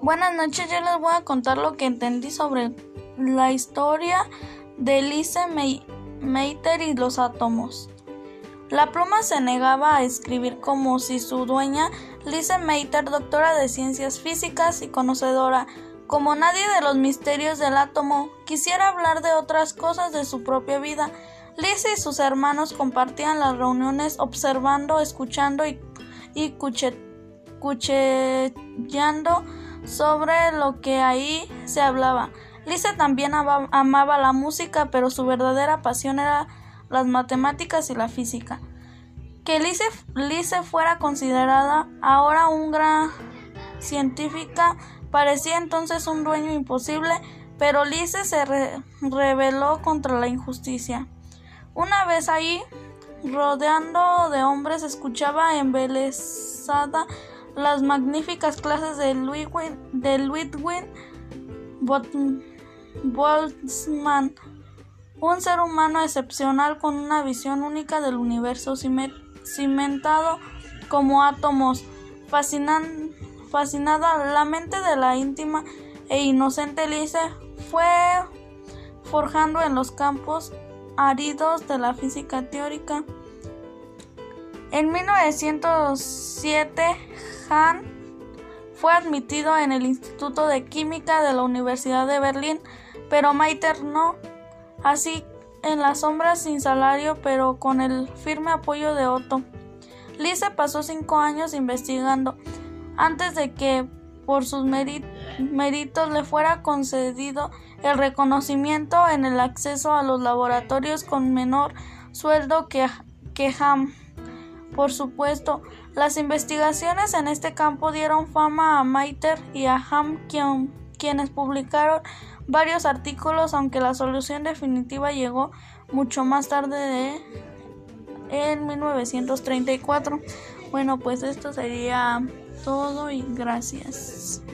Buenas noches, yo les voy a contar lo que entendí sobre la historia de Lise Meitner y los átomos. La pluma se negaba a escribir como si su dueña, Lise Meitner, doctora de ciencias físicas y conocedora como nadie de los misterios del átomo, quisiera hablar de otras cosas de su propia vida. Lise y sus hermanos compartían las reuniones observando, escuchando y, y cuchillando sobre lo que ahí se hablaba. Lisa también amaba la música, pero su verdadera pasión era las matemáticas y la física. Que Lise, fuera considerada ahora una gran científica parecía entonces un dueño imposible, pero Lise se rebeló contra la injusticia. Una vez ahí, rodeando de hombres, escuchaba embelesada las magníficas clases de Ludwig, de Ludwig Boltzmann, un ser humano excepcional con una visión única del universo cimentado como átomos, fascinada la mente de la íntima e inocente Lise fue forjando en los campos áridos de la física teórica. En 1907, Hahn fue admitido en el Instituto de Química de la Universidad de Berlín, pero Maiter no. Así en las sombras sin salario, pero con el firme apoyo de Otto. Lise pasó cinco años investigando antes de que por sus méritos le fuera concedido el reconocimiento en el acceso a los laboratorios con menor sueldo que, que. Por supuesto, las investigaciones en este campo dieron fama a Maiter y a Ham, quienes publicaron varios artículos, aunque la solución definitiva llegó mucho más tarde de en 1934. Bueno, pues esto sería todo y gracias.